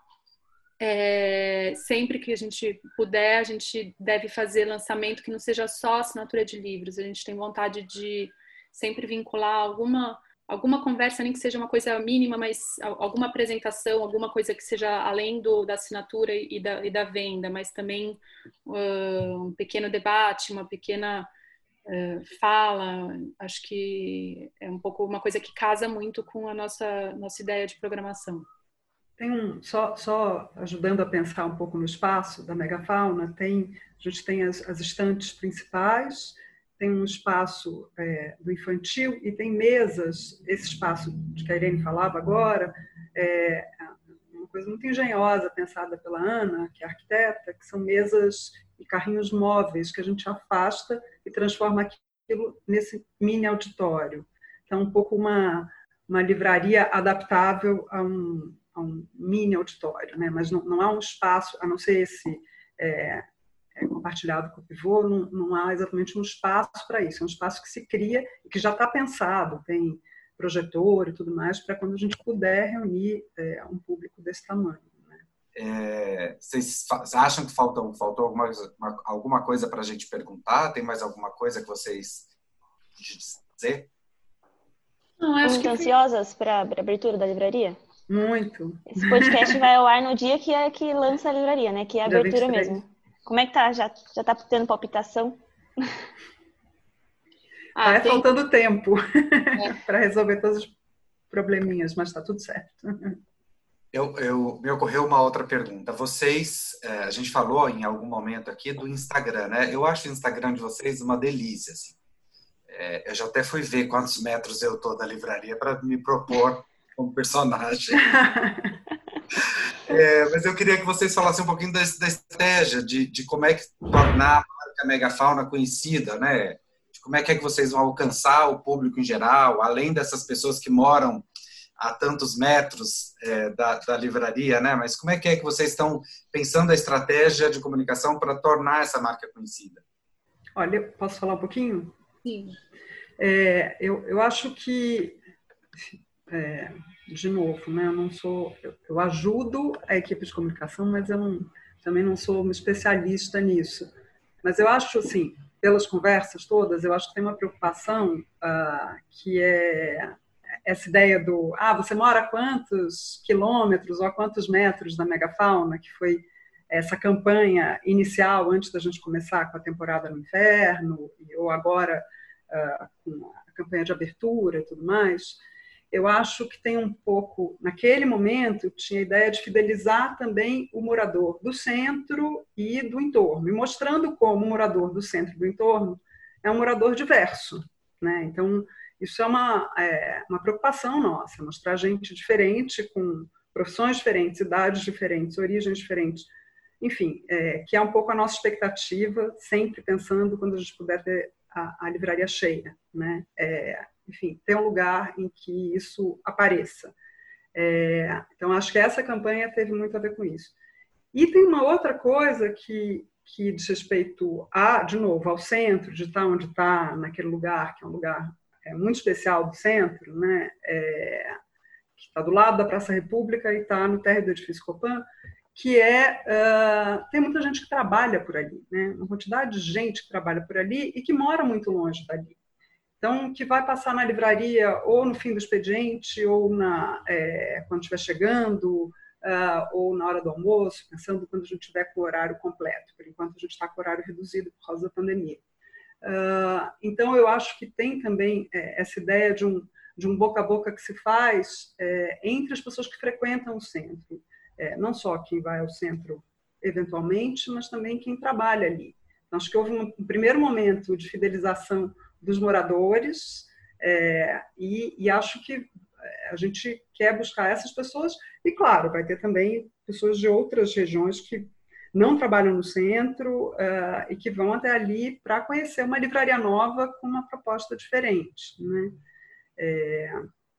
[SPEAKER 3] é, sempre que a gente puder, a gente deve fazer lançamento que não seja só assinatura de livros. A gente tem vontade de sempre vincular alguma alguma conversa, nem que seja uma coisa mínima, mas alguma apresentação, alguma coisa que seja além do, da assinatura e da, e da venda, mas também uh, um pequeno debate, uma pequena uh, fala. Acho que é um pouco uma coisa que casa muito com a nossa, nossa ideia de programação.
[SPEAKER 4] Tem um, só, só ajudando a pensar um pouco no espaço da megafauna, tem, a gente tem as, as estantes principais, tem um espaço é, do infantil e tem mesas, esse espaço de que a Irene falava agora, é uma coisa muito engenhosa pensada pela Ana, que é arquiteta, que são mesas e carrinhos móveis que a gente afasta e transforma aquilo nesse mini auditório. Então, um pouco uma, uma livraria adaptável a um, a um mini auditório, né? mas não, não há um espaço, a não ser esse é, é, compartilhado com o pivô, não, não há exatamente um espaço para isso. É um espaço que se cria e que já está pensado, tem projetor e tudo mais, para quando a gente puder reunir é, um público desse tamanho. Né?
[SPEAKER 2] É, vocês acham que faltou, faltou alguma, alguma coisa para a gente perguntar? Tem mais alguma coisa que vocês dizer?
[SPEAKER 5] Não, acho que ansiosas para a abertura da livraria?
[SPEAKER 4] Muito.
[SPEAKER 5] Esse podcast vai ao ar no dia que, é, que lança a livraria, né? Que é a abertura mesmo. Como é que tá? Já, já tá tendo palpitação? [laughs]
[SPEAKER 4] Ah, é tem... faltando tempo é. [laughs] para resolver todos os probleminhas, mas está tudo certo.
[SPEAKER 2] Eu, eu, me ocorreu uma outra pergunta. Vocês, é, a gente falou em algum momento aqui do Instagram, né? Eu acho o Instagram de vocês uma delícia. Assim. É, eu já até fui ver quantos metros eu tô da livraria para me propor como personagem. [laughs] É, mas eu queria que vocês falassem um pouquinho da, da estratégia, de, de, como é que tornar a marca megafauna conhecida, né? De como é que, é que vocês vão alcançar o público em geral, além dessas pessoas que moram a tantos metros é, da, da, livraria, né? Mas como é que é que vocês estão pensando a estratégia de comunicação para tornar essa marca conhecida?
[SPEAKER 4] Olha, posso falar um pouquinho?
[SPEAKER 3] Sim.
[SPEAKER 4] É, eu, eu acho que é, de novo, né? Eu não sou, eu, eu, ajudo a equipe de comunicação, mas eu não, também não sou uma especialista nisso. Mas eu acho, assim, pelas conversas todas, eu acho que tem uma preocupação uh, que é essa ideia do, ah, você mora a quantos quilômetros ou a quantos metros da megafauna, que foi essa campanha inicial antes da gente começar com a temporada no inverno, ou agora uh, com a campanha de abertura e tudo mais eu acho que tem um pouco, naquele momento, tinha a ideia de fidelizar também o morador do centro e do entorno, e mostrando como o morador do centro e do entorno é um morador diverso. Né? Então, isso é uma, é, uma preocupação nossa, mostrar gente diferente, com profissões diferentes, idades diferentes, origens diferentes. Enfim, é, que é um pouco a nossa expectativa, sempre pensando quando a gente puder ter a, a livraria cheia. Né? É, enfim, ter um lugar em que isso apareça. É, então, acho que essa campanha teve muito a ver com isso. E tem uma outra coisa que, que diz respeito, a, de novo, ao centro, de estar onde está, naquele lugar, que é um lugar é, muito especial do centro, né? É, que está do lado da Praça República e está no térreo do edifício Copan, que é uh, tem muita gente que trabalha por ali, né? Uma quantidade de gente que trabalha por ali e que mora muito longe dali. Então, que vai passar na livraria ou no fim do expediente, ou na, é, quando estiver chegando, uh, ou na hora do almoço, pensando quando a gente estiver com o horário completo. Por enquanto, a gente está com o horário reduzido por causa da pandemia. Uh, então, eu acho que tem também é, essa ideia de um, de um boca a boca que se faz é, entre as pessoas que frequentam o centro. É, não só quem vai ao centro eventualmente, mas também quem trabalha ali. Então, acho que houve um, um primeiro momento de fidelização dos moradores, é, e, e, acho que a gente quer buscar essas pessoas, e claro, vai ter também pessoas de outras regiões que não trabalham no centro uh, e que vão até ali para conhecer uma livraria nova com uma proposta diferente. Né? É,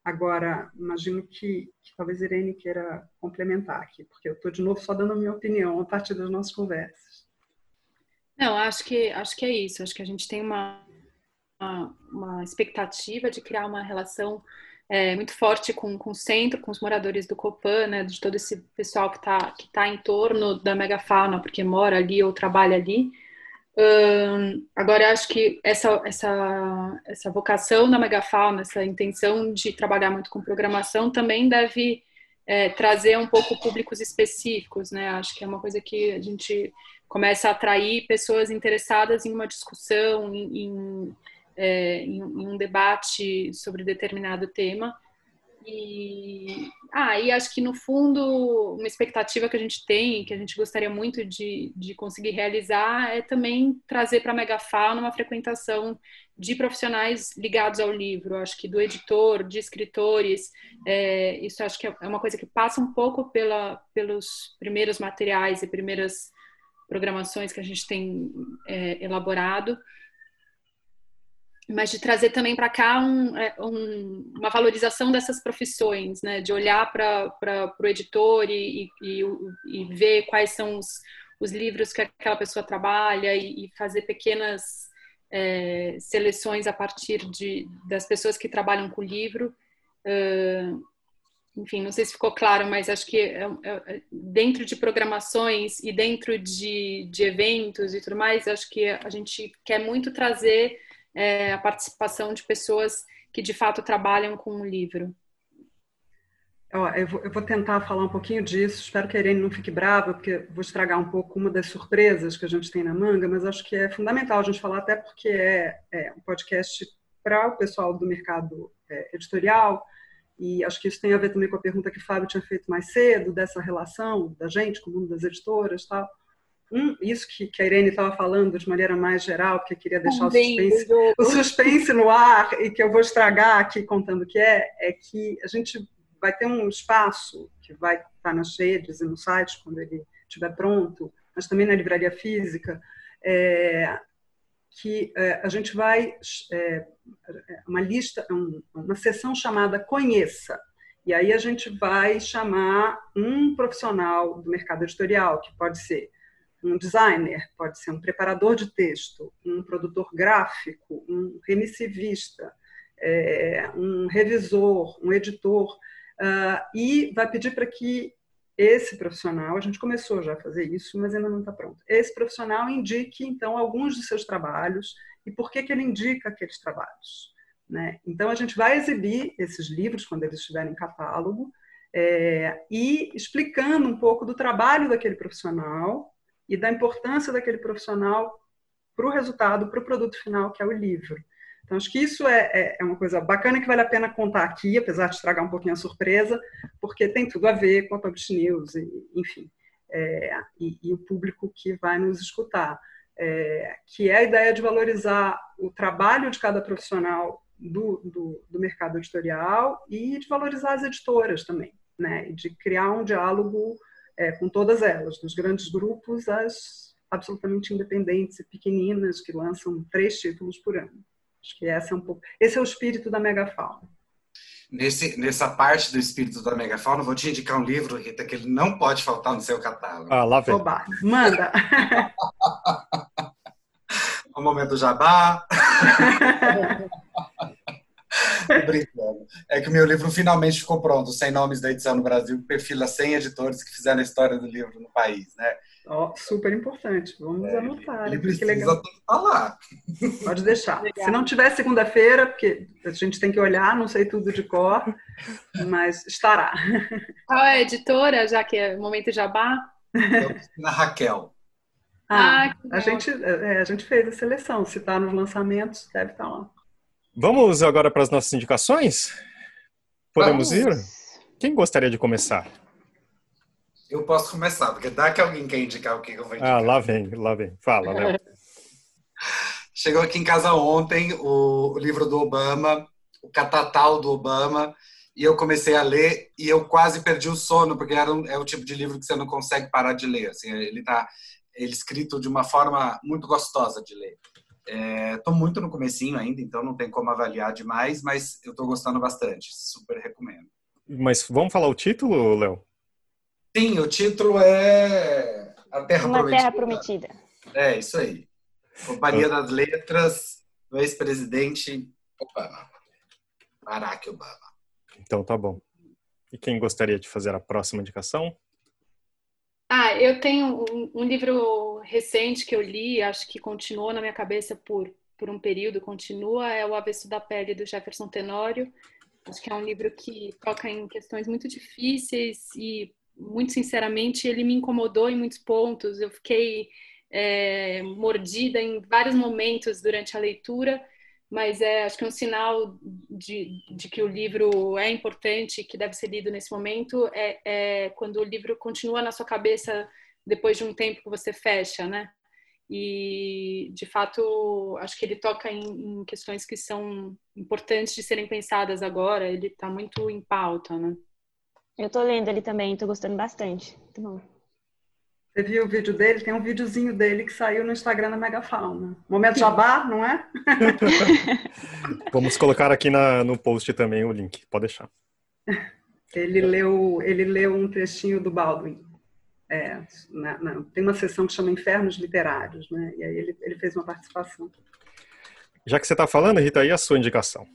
[SPEAKER 4] agora, imagino que, que talvez Irene queira complementar aqui, porque eu estou de novo só dando a minha opinião a partir das nossas conversas.
[SPEAKER 3] Não, acho que acho que é isso. Acho que a gente tem uma, uma, expectativa de criar uma relação é, muito forte com, com o centro, com os moradores do Copan, né, de todo esse pessoal que está que tá em torno da megafauna, porque mora ali ou trabalha ali. Um, agora, acho que essa, essa, essa vocação da megafauna, essa intenção de trabalhar muito com programação, também deve é, trazer um pouco públicos específicos, né? Acho que é uma coisa que a gente começa a atrair pessoas interessadas em uma discussão, em, em é, em, em, um debate sobre determinado tema. E, ah, e acho que no fundo, uma expectativa que a gente tem, que a gente gostaria muito de, de conseguir realizar, é também trazer para a Megafauna uma frequentação de profissionais ligados ao livro. Acho que do editor, de escritores, é, isso acho que é uma coisa que passa um pouco pela, pelos primeiros materiais e primeiras programações que a gente tem é, elaborado mas de trazer também para cá um, é, um, uma valorização dessas profissões, né? de olhar para o editor e, e, e, ver quais são os, os, livros que aquela pessoa trabalha e, e fazer pequenas é, seleções a partir de, das pessoas que trabalham com o livro. Uh, enfim, não sei se ficou claro, mas acho que é, é, dentro de programações e dentro de, de eventos e tudo mais, acho que a gente quer muito trazer é, a participação de pessoas que de fato trabalham com o livro.
[SPEAKER 4] eu, vou, eu, vou, tentar falar um pouquinho disso. Espero que a Irene não fique brava, porque vou estragar um pouco uma das surpresas que a gente tem na manga, mas acho que é fundamental a gente falar, até porque é, é um podcast para o pessoal do mercado é, editorial, e acho que isso tem a ver também com a pergunta que o Fábio tinha feito mais cedo, dessa relação da gente com o mundo das editoras tal um, isso que, que a Irene estava falando de maneira mais geral, porque eu queria deixar o suspense, o suspense no ar e que eu vou estragar aqui contando o que é, é que a gente vai ter um espaço que vai estar nas redes e no site quando ele estiver pronto, mas também na livraria física, é, que é, a gente vai é, uma lista, um, uma sessão chamada Conheça. E aí a gente vai chamar um profissional do mercado editorial, que pode ser um designer, pode ser um preparador de texto, um produtor gráfico, um remissivista, é, um revisor, um editor, uh, e vai pedir para que esse profissional, a gente começou já a fazer isso, mas ainda não está pronto, esse profissional indique, então, alguns de seus trabalhos e por que, que ele indica aqueles trabalhos. Né? Então, a gente vai exibir esses livros quando eles estiverem em catálogo, é, e explicando um pouco do trabalho daquele profissional, e da importância daquele profissional para o resultado, para o produto final, que é o livro. Então, acho que isso é, é, é, uma coisa bacana que vale a pena contar aqui, apesar de estragar um pouquinho a surpresa, porque tem tudo a ver com a Publish News, e, enfim, é, e, e, o público que vai nos escutar. É, que é a ideia de valorizar o trabalho de cada profissional do, do, do mercado editorial e de valorizar as editoras também, né? E de criar um diálogo é, com todas elas, dos grandes grupos às absolutamente independentes e pequeninas que lançam três títulos por ano. Acho que essa é um pouco, esse é o espírito da megafauna.
[SPEAKER 2] Nesse, nessa parte do espírito da megafauna, vou te indicar um livro, Rita, que ele não pode faltar no seu catálogo.
[SPEAKER 1] Ah, lá vem.
[SPEAKER 4] Oba, manda! [laughs]
[SPEAKER 2] o momento jabá. [laughs] brincando. É que o meu livro finalmente ficou pronto, sem nomes da edição no Brasil, perfila 100 editores que fizeram a história do livro no país, né?
[SPEAKER 4] Oh, super importante, vamos é, anotar.
[SPEAKER 2] Ele precisa que legal. lá.
[SPEAKER 4] Pode deixar. Legal. Se não tiver segunda-feira, porque a gente tem que olhar, não sei tudo de cor, mas estará.
[SPEAKER 3] Qual é a editora, já que é momento jabá?
[SPEAKER 2] Na Raquel.
[SPEAKER 4] Ah, ah a, gente, é, a gente fez a seleção. Se está nos lançamentos, deve estar lá.
[SPEAKER 1] Vamos agora para as nossas indicações? Podemos Vamos. ir? Quem gostaria de começar?
[SPEAKER 2] Eu posso começar, porque dá que alguém quer indicar o que eu vou indicar.
[SPEAKER 1] Ah, lá vem, lá vem. Fala, Léo. [laughs]
[SPEAKER 2] Chegou aqui em casa ontem o, o livro do Obama, o Catatal do Obama, e eu comecei a ler e eu quase perdi o sono, porque era um, é o tipo de livro que você não consegue parar de ler. Assim, ele está ele escrito de uma forma muito gostosa de ler. Estou é, muito no comecinho ainda, então não tem como avaliar demais, mas eu estou gostando bastante. Super recomendo.
[SPEAKER 1] Mas vamos falar o título, Léo?
[SPEAKER 2] Sim, o título é A Terra
[SPEAKER 5] Uma
[SPEAKER 2] Prometida.
[SPEAKER 5] Terra Prometida.
[SPEAKER 2] É, isso aí. Companhia das Letras do ex-presidente Obama. Barack Obama.
[SPEAKER 1] Então tá bom. E quem gostaria de fazer a próxima indicação?
[SPEAKER 3] Ah, eu tenho um, um, livro recente que eu li, acho que continuou na minha cabeça por, por um período, continua, é O Avesso da Pele, do Jefferson Tenório. Acho que é um livro que toca em questões muito difíceis e, muito sinceramente, ele me incomodou em muitos pontos. Eu fiquei é, mordida em vários momentos durante a leitura mas é, acho que é um sinal de, de que o livro é importante, que deve ser lido nesse momento, é, é, quando o livro continua na sua cabeça depois de um tempo que você fecha, né? E, de fato, acho que ele toca em, em questões que são importantes de serem pensadas agora, ele está muito em pauta, né?
[SPEAKER 5] Eu estou lendo ele também, estou gostando bastante. Muito bom.
[SPEAKER 4] Você viu o vídeo dele? Tem um videozinho dele que saiu no Instagram da Megafauna. Momento jabá, [laughs] não é? [laughs]
[SPEAKER 1] Vamos colocar aqui na, no post também o link, pode deixar.
[SPEAKER 4] Ele leu, ele leu um trechinho do Baldwin. É, na, na, tem uma sessão que chama Infernos Literários, né? E aí ele, ele fez uma participação.
[SPEAKER 1] Já que você está falando, Rita, aí a sua indicação?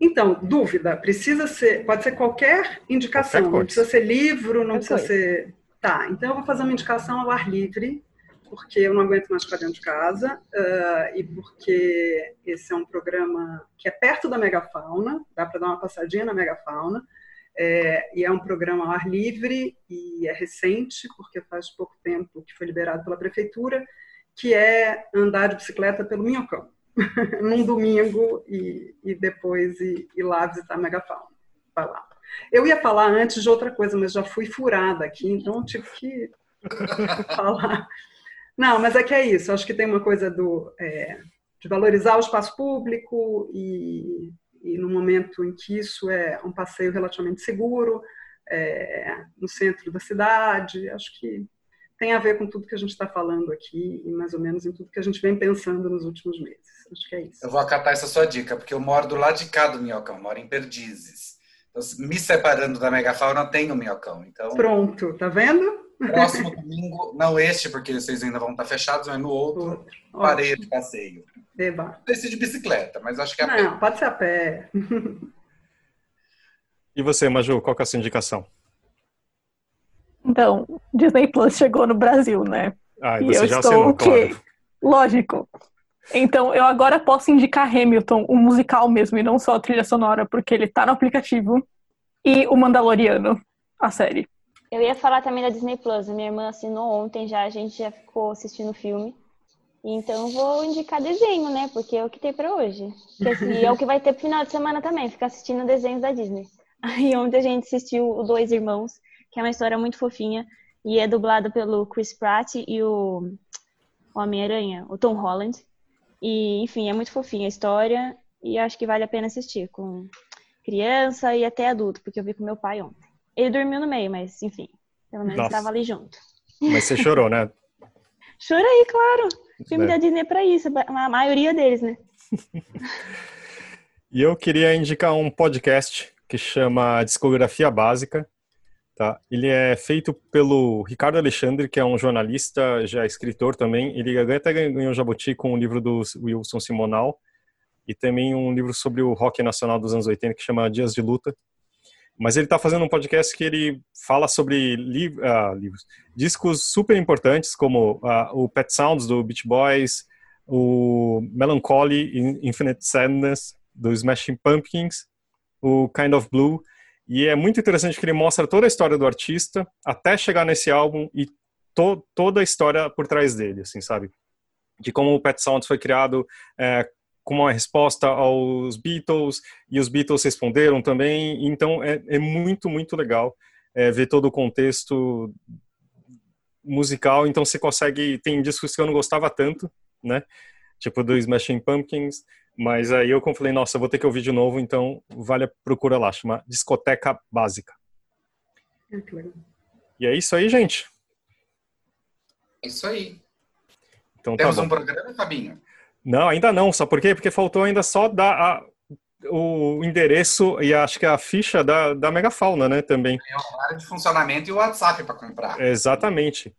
[SPEAKER 4] Então, dúvida, precisa ser, pode ser qualquer indicação, qualquer não precisa ser livro, não qualquer precisa coisa. ser Tá, então eu vou fazer uma indicação ao ar livre, porque eu não aguento mais ficar dentro de casa uh, e porque esse é um programa que é perto da megafauna, dá para dar uma passadinha na megafauna, é, e é um programa ao ar livre e é recente, porque faz pouco tempo que foi liberado pela prefeitura, que é andar de bicicleta pelo Minhocão, [laughs] num domingo e, e depois ir, ir lá visitar a megafauna. Vai lá. Eu ia falar antes de outra coisa, mas já fui furada aqui, então tive que [laughs] falar. Não, mas é que é isso. Acho que tem uma coisa do, é, de valorizar o espaço público e, e no momento em que isso é um passeio relativamente seguro, é, no centro da cidade. Acho que tem a ver com tudo que a gente está falando aqui e mais ou menos em tudo que a gente vem pensando nos últimos meses. Acho que é isso.
[SPEAKER 2] Eu vou acatar essa sua dica, porque eu moro do lado de cá do Minhocão, moro em Perdizes me separando da megafauna, tem o minhocão. Então,
[SPEAKER 4] Pronto, tá vendo?
[SPEAKER 2] Próximo domingo, não este, porque vocês ainda vão estar fechados, mas no outro, outro. pareia de passeio.
[SPEAKER 4] Eba.
[SPEAKER 2] Esse de bicicleta, mas acho que é a
[SPEAKER 4] Não, pé. pode ser a pé.
[SPEAKER 1] e você, Maju, qual que é a sua indicação?
[SPEAKER 6] Então, Disney Plus chegou no Brasil, né?
[SPEAKER 1] Ah, e, e você já estou assinou, claro.
[SPEAKER 6] Lógico. Então, eu agora posso indicar Hamilton, o musical mesmo, e não só a trilha sonora, porque ele tá no aplicativo. E o Mandaloriano, a série.
[SPEAKER 5] Eu ia falar também da Disney Plus. A minha irmã assinou ontem já, a gente já ficou assistindo o filme. Então, vou indicar desenho, né? Porque é o que tem pra hoje. Assim, [laughs] é o que vai ter pro final de semana também, ficar assistindo desenhos da Disney. [laughs] Aí, ontem a gente assistiu o Dois Irmãos, que é uma história muito fofinha. E é dublado pelo Chris Pratt e o Homem-Aranha, o Tom Holland. E, enfim, é muito fofinha a história e acho que vale a pena assistir com criança e até adulto, porque eu vi com meu pai ontem. Ele dormiu no meio, mas enfim, pelo menos estava ali junto.
[SPEAKER 1] Mas você chorou, né? [laughs]
[SPEAKER 5] Chorei, claro. O filme é. da Disney é pra isso, a maioria deles, né? [laughs]
[SPEAKER 1] e eu queria indicar um podcast que chama Discografia Básica, Tá? Ele é feito pelo Ricardo Alexandre, que é um jornalista, já escritor também. Ele até ganhou o Jabuti com o livro do Wilson Simonal e também um livro sobre o rock nacional dos anos 80 que chama Dias de Luta. Mas ele está fazendo um podcast que ele fala sobre li uh, livros, discos super importantes como uh, o Pet Sounds do Beach Boys, o Melancholy Infinite Sadness do Smashing Pumpkins, o Kind of Blue e é muito interessante que ele mostra toda a história do artista até chegar nesse álbum e to toda a história por trás dele, assim, sabe? De como o Pet Sounds foi criado é, como uma resposta aos Beatles e os Beatles responderam também. Então é, é muito, muito legal é, ver todo o contexto musical, então você consegue. Tem discos que eu não gostava tanto, né? Tipo do Smashing Pumpkins, mas aí eu falei, nossa, eu vou ter que ouvir de novo, então vale a procura lá, chama Discoteca Básica.
[SPEAKER 4] Legal.
[SPEAKER 1] E é isso aí, gente.
[SPEAKER 2] É isso aí.
[SPEAKER 1] Então tá
[SPEAKER 2] Temos
[SPEAKER 1] bom.
[SPEAKER 2] um programa, Fabinho?
[SPEAKER 1] Não, ainda não. Sabe por quê? Porque faltou ainda só dar a- o endereço e acho que a ficha da, da megafauna, né? Também.
[SPEAKER 2] É o horário de funcionamento e o WhatsApp para comprar.
[SPEAKER 1] Exatamente.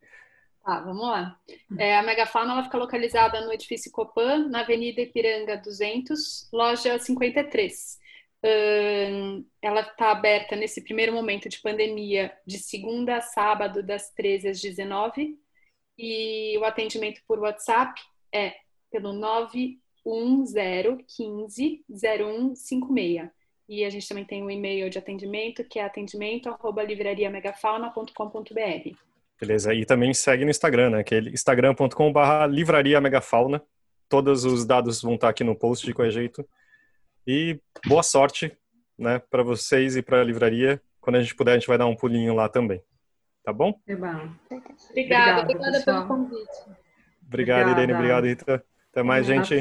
[SPEAKER 3] Tá, vamos lá. É, a Megafauna ela fica localizada no edifício Copan, na Avenida Ipiranga 200, loja 53. Ahn, ela está aberta nesse primeiro momento de pandemia de segunda a sábado, das 13 às 19. E o atendimento por WhatsApp é pelo 91015 0156. E a gente também tem um e-mail de atendimento que é atendimento@livrariamegafauna.com.br.
[SPEAKER 1] Beleza. E também segue no Instagram, né? Que é instagram.com.br livraria megafauna. Todos os dados vão estar aqui no post de qualquer jeito. E boa sorte, né, para vocês e para a livraria. Quando a gente puder, a gente vai dar um pulinho lá também. Tá bom?
[SPEAKER 4] É bom.
[SPEAKER 3] Obrigada,
[SPEAKER 4] Obrigada,
[SPEAKER 3] obrigada pelo convite.
[SPEAKER 1] Obrigado, Irene.
[SPEAKER 4] Obrigada.
[SPEAKER 1] Obrigado, Rita. Até mais, gente.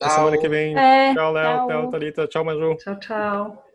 [SPEAKER 1] Até semana que vem.
[SPEAKER 6] É,
[SPEAKER 1] Tchau, Léo.
[SPEAKER 5] tchau.
[SPEAKER 1] Tchau, Thalita. Tchau, Maju.
[SPEAKER 4] Tchau, tchau.